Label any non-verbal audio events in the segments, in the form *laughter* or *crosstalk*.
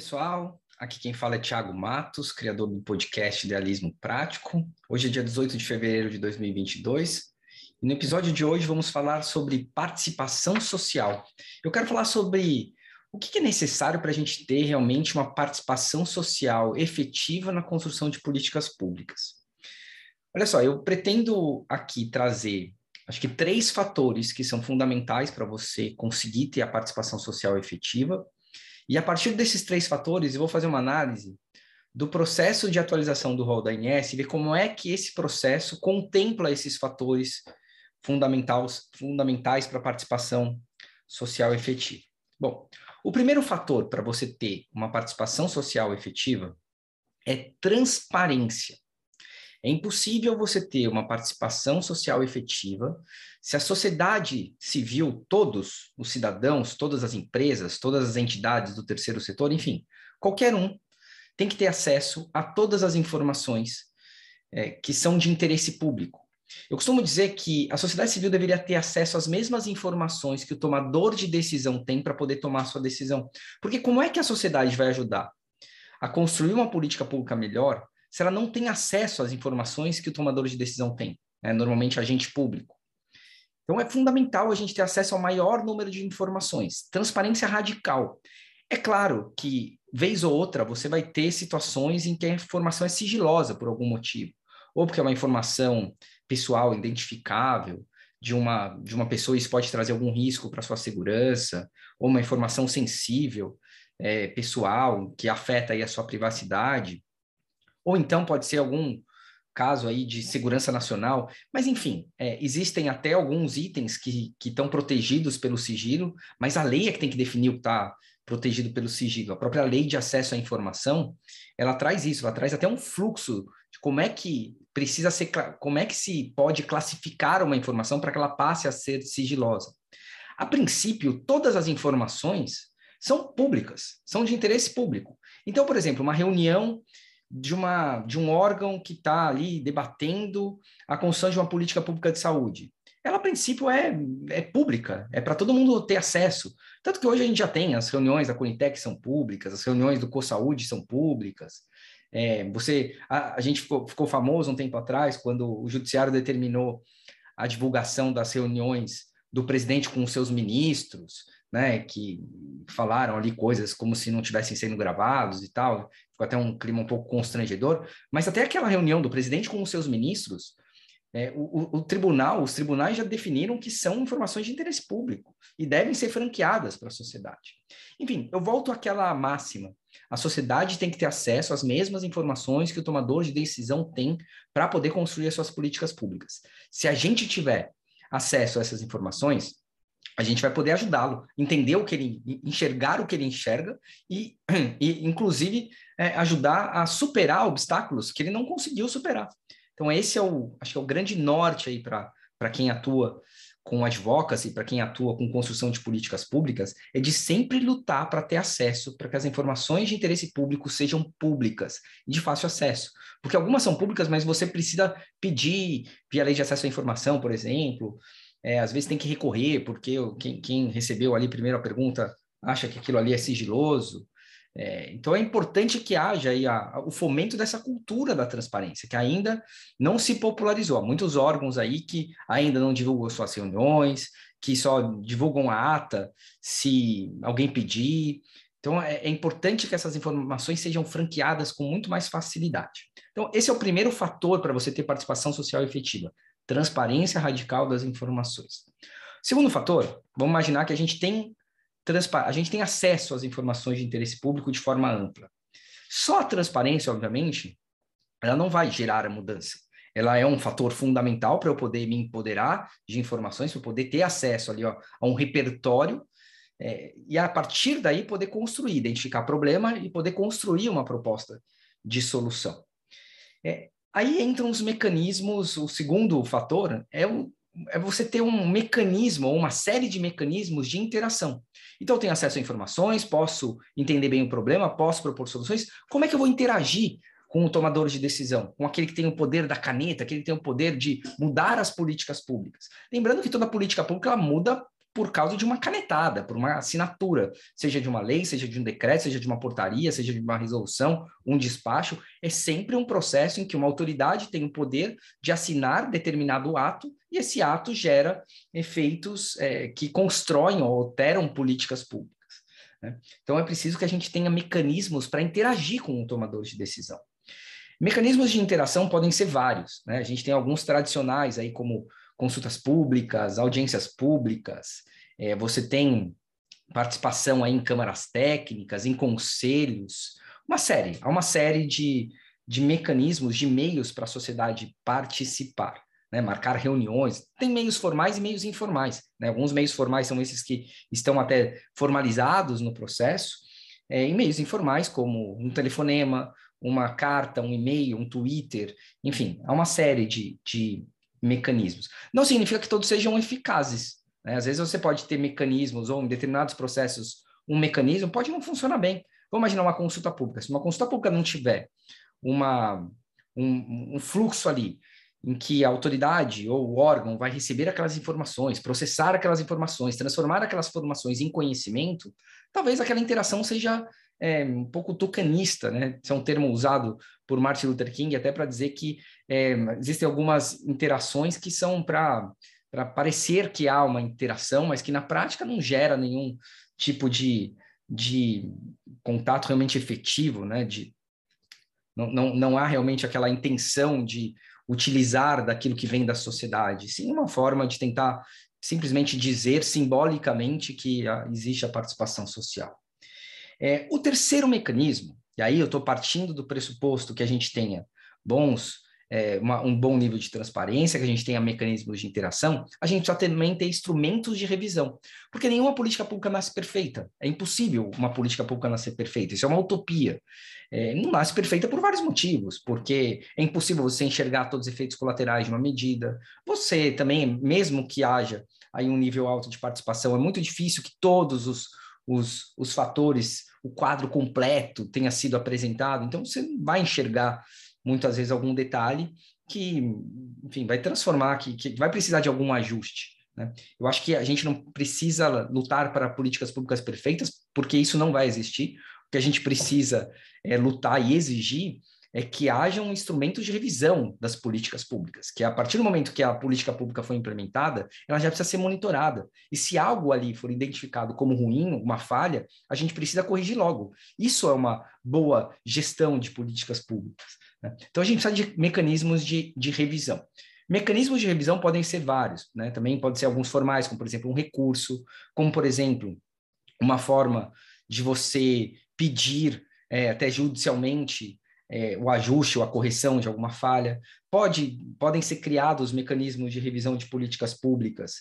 pessoal, aqui quem fala é Thiago Matos, criador do podcast Idealismo Prático. Hoje é dia 18 de fevereiro de 2022 e no episódio de hoje vamos falar sobre participação social. Eu quero falar sobre o que é necessário para a gente ter realmente uma participação social efetiva na construção de políticas públicas. Olha só, eu pretendo aqui trazer, acho que três fatores que são fundamentais para você conseguir ter a participação social efetiva e a partir desses três fatores, eu vou fazer uma análise do processo de atualização do rol da INS e ver como é que esse processo contempla esses fatores fundamentais, fundamentais para a participação social efetiva. Bom, o primeiro fator para você ter uma participação social efetiva é transparência. É impossível você ter uma participação social efetiva se a sociedade civil, todos os cidadãos, todas as empresas, todas as entidades do terceiro setor, enfim, qualquer um, tem que ter acesso a todas as informações é, que são de interesse público. Eu costumo dizer que a sociedade civil deveria ter acesso às mesmas informações que o tomador de decisão tem para poder tomar sua decisão. Porque como é que a sociedade vai ajudar a construir uma política pública melhor se ela não tem acesso às informações que o tomador de decisão tem, né? normalmente agente público. Então é fundamental a gente ter acesso ao maior número de informações, transparência radical. É claro que, vez ou outra, você vai ter situações em que a informação é sigilosa por algum motivo, ou porque é uma informação pessoal identificável de uma, de uma pessoa, isso pode trazer algum risco para sua segurança, ou uma informação sensível, é, pessoal, que afeta aí a sua privacidade. Ou então pode ser algum caso aí de segurança nacional, mas enfim, é, existem até alguns itens que estão protegidos pelo sigilo, mas a lei é que tem que definir o que está protegido pelo sigilo. A própria lei de acesso à informação, ela traz isso, ela traz até um fluxo de como é que precisa ser, como é que se pode classificar uma informação para que ela passe a ser sigilosa. A princípio, todas as informações são públicas, são de interesse público. Então, por exemplo, uma reunião de, uma, de um órgão que está ali debatendo a construção de uma política pública de saúde. Ela, a princípio, é, é pública, é para todo mundo ter acesso. Tanto que hoje a gente já tem as reuniões da Conitec são públicas, as reuniões do CoSaúde são públicas. É, você, a, a gente ficou, ficou famoso um tempo atrás, quando o judiciário determinou a divulgação das reuniões do presidente com os seus ministros, né, que falaram ali coisas como se não tivessem sendo gravados e tal, ficou até um clima um pouco constrangedor, mas até aquela reunião do presidente com os seus ministros, é, o, o, tribunal, os tribunais já definiram que são informações de interesse público e devem ser franqueadas para a sociedade. Enfim, eu volto àquela máxima. A sociedade tem que ter acesso às mesmas informações que o tomador de decisão tem para poder construir as suas políticas públicas. Se a gente tiver acesso a essas informações, a gente vai poder ajudá-lo, entender o que ele, enxergar o que ele enxerga e, *clears throat* e inclusive, é, ajudar a superar obstáculos que ele não conseguiu superar. Então, esse é o, acho que é o grande norte aí para quem atua com advocacy, para quem atua com construção de políticas públicas, é de sempre lutar para ter acesso, para que as informações de interesse público sejam públicas de fácil acesso. Porque algumas são públicas, mas você precisa pedir via lei de acesso à informação, por exemplo, é, às vezes tem que recorrer, porque quem, quem, recebeu ali primeiro a pergunta acha que aquilo ali é sigiloso. É, então é importante que haja a, a, o fomento dessa cultura da transparência, que ainda não se popularizou. Há muitos órgãos aí que ainda não divulgam suas reuniões, que só divulgam a ata se alguém pedir. Então é, é importante que essas informações sejam franqueadas com muito mais facilidade. Então, esse é o primeiro fator para você ter participação social efetiva transparência radical das informações. Segundo fator, vamos imaginar que a gente tem a gente tem acesso às informações de interesse público de forma ampla. Só a transparência, obviamente, ela não vai gerar a mudança. Ela é um fator fundamental para eu poder me empoderar de informações, para eu poder ter acesso ali ó, a um repertório é, e a partir daí poder construir, identificar problema e poder construir uma proposta de solução. É, Aí entram os mecanismos, o segundo fator é, o, é você ter um mecanismo, ou uma série de mecanismos de interação. Então, eu tenho acesso a informações, posso entender bem o problema, posso propor soluções. Como é que eu vou interagir com o tomador de decisão, com aquele que tem o poder da caneta, aquele que tem o poder de mudar as políticas públicas? Lembrando que toda política pública muda por causa de uma canetada, por uma assinatura, seja de uma lei, seja de um decreto, seja de uma portaria, seja de uma resolução, um despacho, é sempre um processo em que uma autoridade tem o poder de assinar determinado ato e esse ato gera efeitos é, que constroem ou alteram políticas públicas. Né? Então é preciso que a gente tenha mecanismos para interagir com o tomador de decisão. Mecanismos de interação podem ser vários, né? A gente tem alguns tradicionais aí, como consultas públicas, audiências públicas, é, você tem participação aí em câmaras técnicas, em conselhos, uma série, há uma série de, de mecanismos, de meios para a sociedade participar. Né, marcar reuniões, tem meios formais e meios informais. Né? Alguns meios formais são esses que estão até formalizados no processo, é, e meios informais, como um telefonema, uma carta, um e-mail, um Twitter, enfim, há uma série de, de mecanismos. Não significa que todos sejam eficazes. Né? Às vezes você pode ter mecanismos ou em determinados processos um mecanismo pode não funcionar bem. Vamos imaginar uma consulta pública. Se uma consulta pública não tiver uma, um, um fluxo ali em que a autoridade ou o órgão vai receber aquelas informações, processar aquelas informações, transformar aquelas informações em conhecimento, talvez aquela interação seja é, um pouco tucanista, né? Esse é um termo usado por Martin Luther King até para dizer que é, existem algumas interações que são para para parecer que há uma interação, mas que na prática não gera nenhum tipo de, de contato realmente efetivo, né? De, não, não, não há realmente aquela intenção de utilizar daquilo que vem da sociedade, sim uma forma de tentar simplesmente dizer simbolicamente que existe a participação social. É, o terceiro mecanismo, e aí eu estou partindo do pressuposto que a gente tenha bons, é, uma, um bom nível de transparência, que a gente tenha mecanismos de interação, a gente precisa também ter instrumentos de revisão, porque nenhuma política pública nasce perfeita. É impossível uma política pública nascer perfeita, isso é uma utopia. É, não nasce perfeita por vários motivos, porque é impossível você enxergar todos os efeitos colaterais de uma medida. Você também, mesmo que haja aí um nível alto de participação, é muito difícil que todos os, os, os fatores o quadro completo tenha sido apresentado. Então, você vai enxergar muitas vezes algum detalhe que, enfim, vai transformar, que, que vai precisar de algum ajuste. Né? Eu acho que a gente não precisa lutar para políticas públicas perfeitas, porque isso não vai existir. O que a gente precisa é lutar e exigir é que hajam instrumentos de revisão das políticas públicas, que a partir do momento que a política pública foi implementada, ela já precisa ser monitorada. E se algo ali for identificado como ruim, uma falha, a gente precisa corrigir logo. Isso é uma boa gestão de políticas públicas. Né? Então a gente precisa de mecanismos de, de revisão. Mecanismos de revisão podem ser vários, né? também podem ser alguns formais, como por exemplo um recurso, como por exemplo uma forma de você pedir é, até judicialmente é, o ajuste ou a correção de alguma falha. Pode, podem ser criados mecanismos de revisão de políticas públicas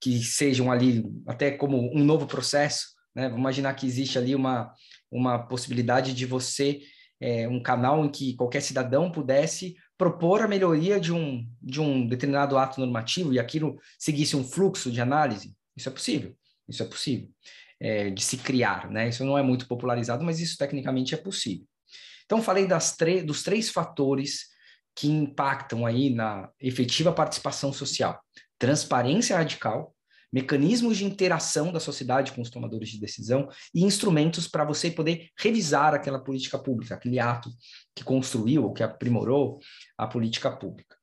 que sejam ali até como um novo processo. Né? Vamos imaginar que existe ali uma, uma possibilidade de você, é, um canal em que qualquer cidadão pudesse propor a melhoria de um, de um determinado ato normativo e aquilo seguisse um fluxo de análise. Isso é possível, isso é possível é, de se criar, né? Isso não é muito popularizado, mas isso tecnicamente é possível. Então, falei das dos três fatores que impactam aí na efetiva participação social: transparência radical, mecanismos de interação da sociedade com os tomadores de decisão e instrumentos para você poder revisar aquela política pública, aquele ato que construiu ou que aprimorou a política pública.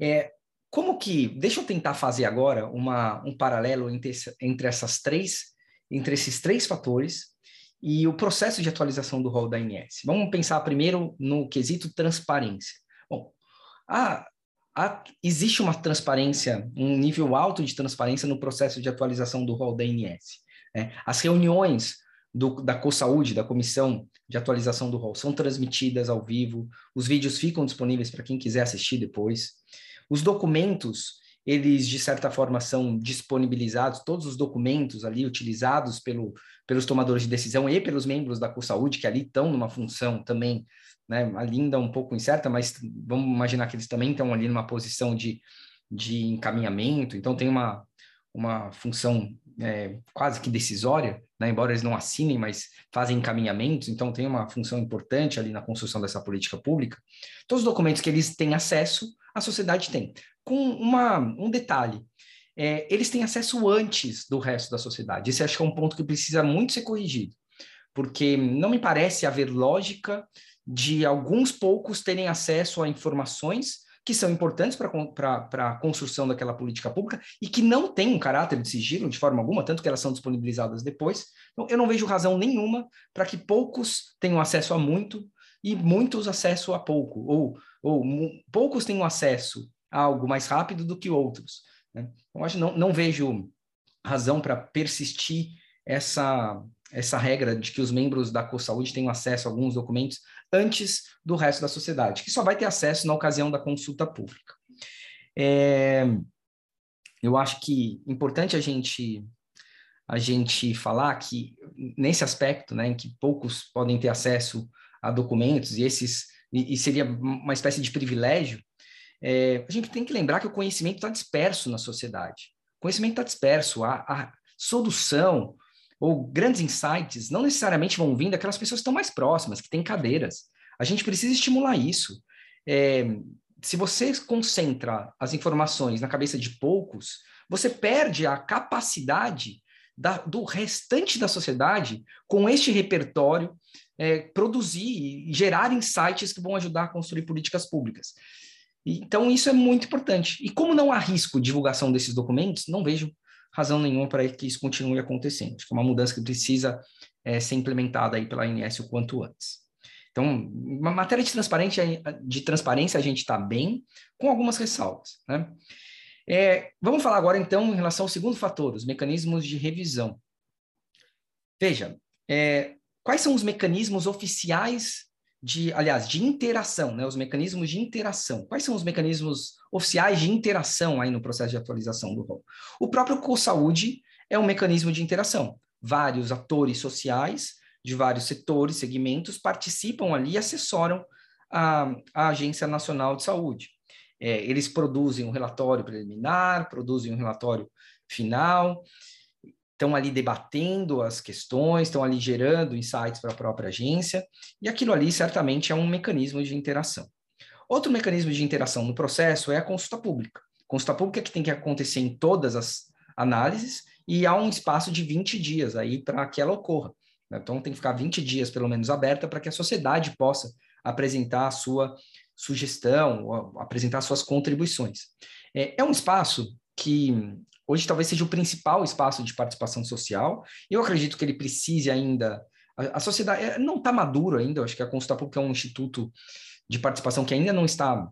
É, como que, deixa eu tentar fazer agora uma, um paralelo entre, entre essas três, entre esses três fatores e o processo de atualização do rol da ANS. Vamos pensar primeiro no quesito transparência. Bom, a, a, existe uma transparência, um nível alto de transparência no processo de atualização do rol da ANS. Né? As reuniões do, da CoSaúde, da Comissão de Atualização do Rol, são transmitidas ao vivo, os vídeos ficam disponíveis para quem quiser assistir depois. Os documentos eles de certa forma são disponibilizados, todos os documentos ali utilizados pelo, pelos tomadores de decisão e pelos membros da CoSaúde, que ali estão numa função também, né, ali ainda um pouco incerta, mas vamos imaginar que eles também estão ali numa posição de, de encaminhamento, então tem uma, uma função é, quase que decisória, né, embora eles não assinem, mas fazem encaminhamentos, então tem uma função importante ali na construção dessa política pública. Todos os documentos que eles têm acesso, a sociedade tem com uma, um detalhe. é, eles têm acesso antes do resto da sociedade. Esse acho que é um ponto que precisa muito ser corrigido, porque não me parece haver lógica de alguns poucos terem acesso a informações que são importantes para a construção daquela política pública e que não têm um caráter de sigilo de forma alguma, tanto que elas são disponibilizadas depois. Então, eu não vejo razão nenhuma para que poucos tenham acesso a muito e muitos acesso a pouco, ou, ou poucos tenham acesso a algo mais rápido do que outros. Né? Então, acho não, não vejo razão para persistir essa, essa regra de que os membros da CoSaúde tenham acesso a alguns documentos antes do resto da sociedade, que só vai ter acesso na ocasião da consulta pública. É, eu acho que é importante a gente a gente falar que nesse aspecto, né, em que poucos podem ter acesso a documentos e esses e, e seria uma espécie de privilégio, é, a gente tem que lembrar que o conhecimento está disperso na sociedade. O conhecimento está disperso, a, a solução, ou grandes insights não necessariamente vão vir daquelas pessoas que estão mais próximas, que têm cadeiras. A gente precisa estimular isso. É, se você concentra as informações na cabeça de poucos, você perde a capacidade da, do restante da sociedade, com este repertório, é, produzir e gerar insights que vão ajudar a construir políticas públicas. Então, isso é muito importante. E como não há risco de divulgação desses documentos, não vejo razão nenhuma para que isso continue acontecendo. É uma mudança que precisa é, ser implementada aí pela ANS o quanto antes. Então, uma matéria de transparência, de transparência a gente está bem, com algumas ressalvas. Né? É, vamos falar agora, então, em relação ao segundo fator, os mecanismos de revisão. Veja, é, quais são os mecanismos oficiais de, aliás, de interação, né? Os mecanismos de interação. Quais são os mecanismos oficiais de interação aí no processo de atualização do rol? O próprio CoSaúde é um mecanismo de interação. Vários atores sociais de vários setores, segmentos, participam ali e assessoram a, a Agência Nacional de Saúde. É, eles produzem um relatório preliminar, produzem um relatório final, estão ali debatendo as questões, estão ali gerando insights para a própria agência, e aquilo ali certamente é um mecanismo de interação. Outro mecanismo de interação no processo é a consulta pública. Consulta pública que tem que acontecer em todas as análises e há um espaço de 20 dias aí para que ela ocorra. Então tem que ficar 20 dias pelo menos aberta para que a sociedade possa apresentar a sua sugestão, apresentar suas contribuições. É, é um espaço que hoje talvez seja o principal espaço de participação social. Eu acredito que ele precise ainda. A, a sociedade é, não está maduro ainda, eu acho que a Consulta Pública é um instituto de participação que ainda não está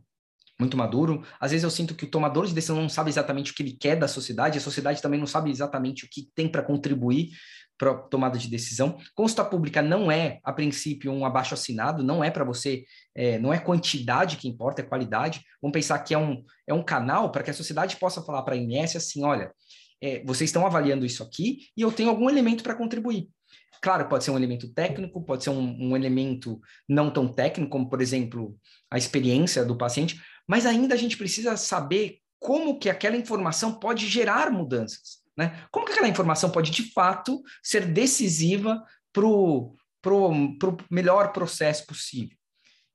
muito maduro. Às vezes eu sinto que o tomador de decisão não sabe exatamente o que ele quer da sociedade, a sociedade também não sabe exatamente o que tem para contribuir para tomada de decisão. Consulta pública não é, a princípio, um abaixo assinado, não é para você, é, não é quantidade que importa, é qualidade. Vamos pensar que é um, é um canal para que a sociedade possa falar para a INS assim: olha, é, vocês estão avaliando isso aqui e eu tenho algum elemento para contribuir. Claro, pode ser um elemento técnico, pode ser um, um elemento não tão técnico, como, por exemplo, a experiência do paciente, mas ainda a gente precisa saber como que aquela informação pode gerar mudanças. Né? Como que aquela informação pode, de fato, ser decisiva para o pro, pro melhor processo possível?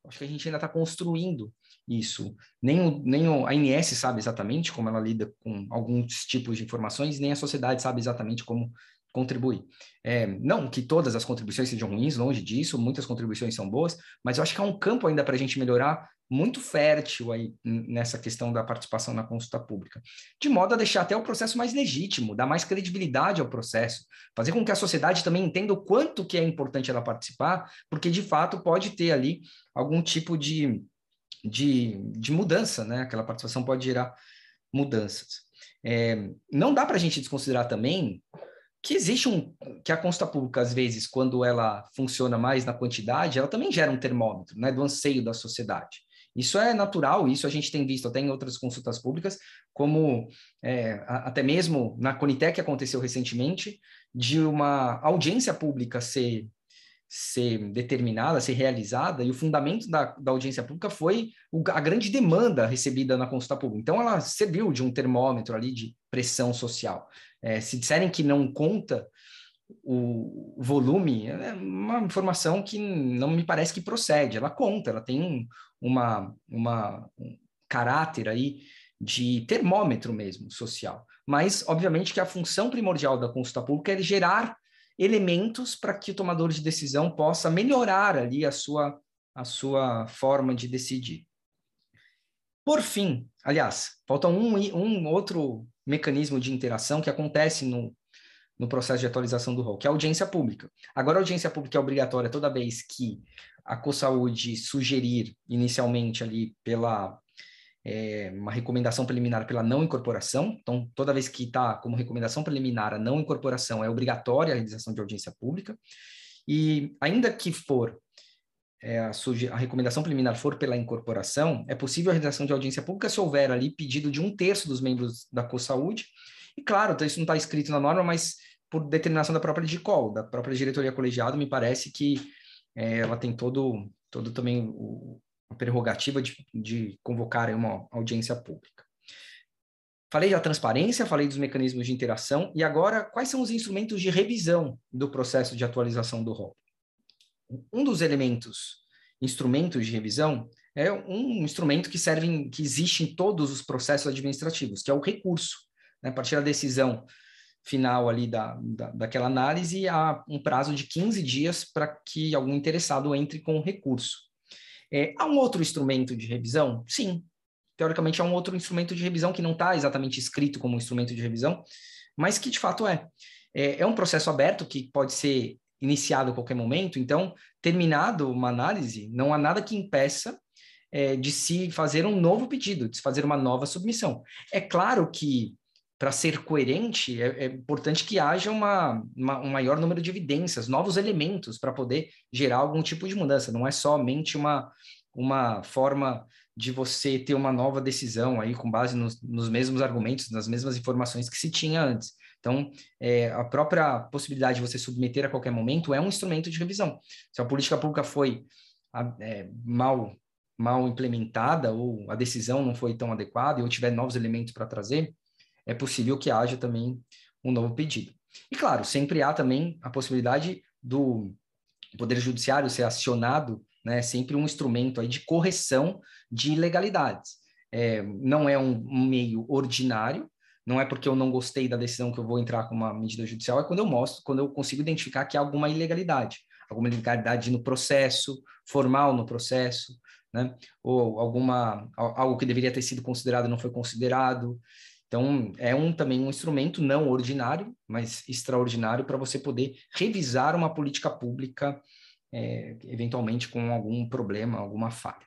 Acho que a gente ainda está construindo isso. Nem, o, nem a ANS sabe exatamente como ela lida com alguns tipos de informações, nem a sociedade sabe exatamente como contribuir. É, não que todas as contribuições sejam ruins, longe disso, muitas contribuições são boas, mas eu acho que há um campo ainda para a gente melhorar muito fértil aí nessa questão da participação na consulta pública, de modo a deixar até o processo mais legítimo, dar mais credibilidade ao processo, fazer com que a sociedade também entenda o quanto que é importante ela participar, porque de fato pode ter ali algum tipo de, de, de mudança, né? Aquela participação pode gerar mudanças. É, não dá para a gente desconsiderar também que existe um que a consulta pública às vezes quando ela funciona mais na quantidade ela também gera um termômetro né do anseio da sociedade isso é natural, isso a gente tem visto até em outras consultas públicas, como é, até mesmo na Conitec aconteceu recentemente, de uma audiência pública ser, ser determinada, ser realizada, e o fundamento da, da audiência pública foi o, a grande demanda recebida na consulta pública. Então, ela serviu de um termômetro ali de pressão social. É, se disserem que não conta o volume é uma informação que não me parece que procede. Ela conta, ela tem uma, uma um caráter aí de termômetro mesmo social. Mas, obviamente, que a função primordial da consulta pública é gerar elementos para que o tomador de decisão possa melhorar ali a sua, a sua forma de decidir. Por fim, aliás, falta um, um outro mecanismo de interação que acontece no, no processo de atualização do rol, que é a audiência pública. Agora, a audiência pública é obrigatória toda vez que a CoSaúde sugerir inicialmente ali pela é, uma recomendação preliminar pela não incorporação. Então, toda vez que está como recomendação preliminar a não incorporação, é obrigatória a realização de audiência pública. E ainda que for é, a, a, recomendação preliminar for pela incorporação, é possível a realização de audiência pública se houver ali pedido de um terço dos membros da CoSaúde. E claro, então isso não está escrito na norma, mas por determinação da própria DICOL, da própria diretoria colegiada, me parece que é, ela tem todo, todo também o, a prerrogativa de, de convocar uma audiência pública. Falei da transparência, falei dos mecanismos de interação, e agora, quais são os instrumentos de revisão do processo de atualização do rol? Um dos elementos, instrumentos de revisão, é um instrumento que serve, em, que existe em todos os processos administrativos, que é o recurso. Né? A partir da decisão final ali da, da, daquela análise, há um prazo de 15 dias para que algum interessado entre com o recurso. É, há um outro instrumento de revisão? Sim. Teoricamente, há um outro instrumento de revisão que não está exatamente escrito como instrumento de revisão, mas que de fato é. é. É um processo aberto que pode ser iniciado a qualquer momento, então, terminado uma análise, não há nada que impeça é, de se fazer um novo pedido, de se fazer uma nova submissão. É claro que para ser coerente, é, é, importante que haja uma, uma, um maior número de evidências, novos elementos para poder gerar algum tipo de mudança. Não é somente uma, uma forma de você ter uma nova decisão aí com base nos, nos mesmos argumentos, nas mesmas informações que se tinha antes. Então, é, a própria possibilidade de você submeter a qualquer momento é um instrumento de revisão. Se a política pública foi é, mal mal implementada ou a decisão não foi tão adequada e eu tiver novos elementos para trazer, é possível que haja também um novo pedido. E claro, sempre há também a possibilidade do Poder Judiciário ser acionado, né, sempre um instrumento aí de correção de ilegalidades. É, não é um, um, meio ordinário, não é porque eu não gostei da decisão que eu vou entrar com uma medida judicial, é quando eu mostro, quando eu consigo identificar que há alguma ilegalidade, alguma ilegalidade no processo, formal no processo, né, ou alguma, algo que deveria ter sido considerado não foi considerado. Então, é um, também um instrumento não ordinário, mas extraordinário para você poder revisar uma política pública, é, eventualmente com algum problema, alguma falha.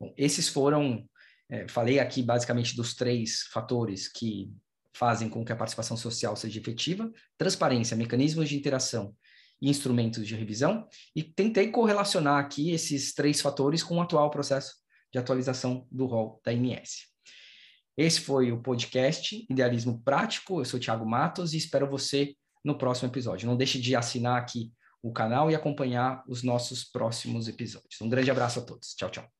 Bom, esses foram, é, falei aqui basicamente dos três fatores que fazem com que a participação social seja efetiva: transparência, mecanismos de interação e instrumentos de revisão, e tentei correlacionar aqui esses três fatores com o atual processo de atualização do rol da MS. Esse foi o podcast Idealismo Prático. Eu sou o Thiago Matos e espero você no próximo episódio. Não deixe de assinar aqui o canal e acompanhar os nossos próximos episódios. Um grande abraço a todos. Tchau, tchau.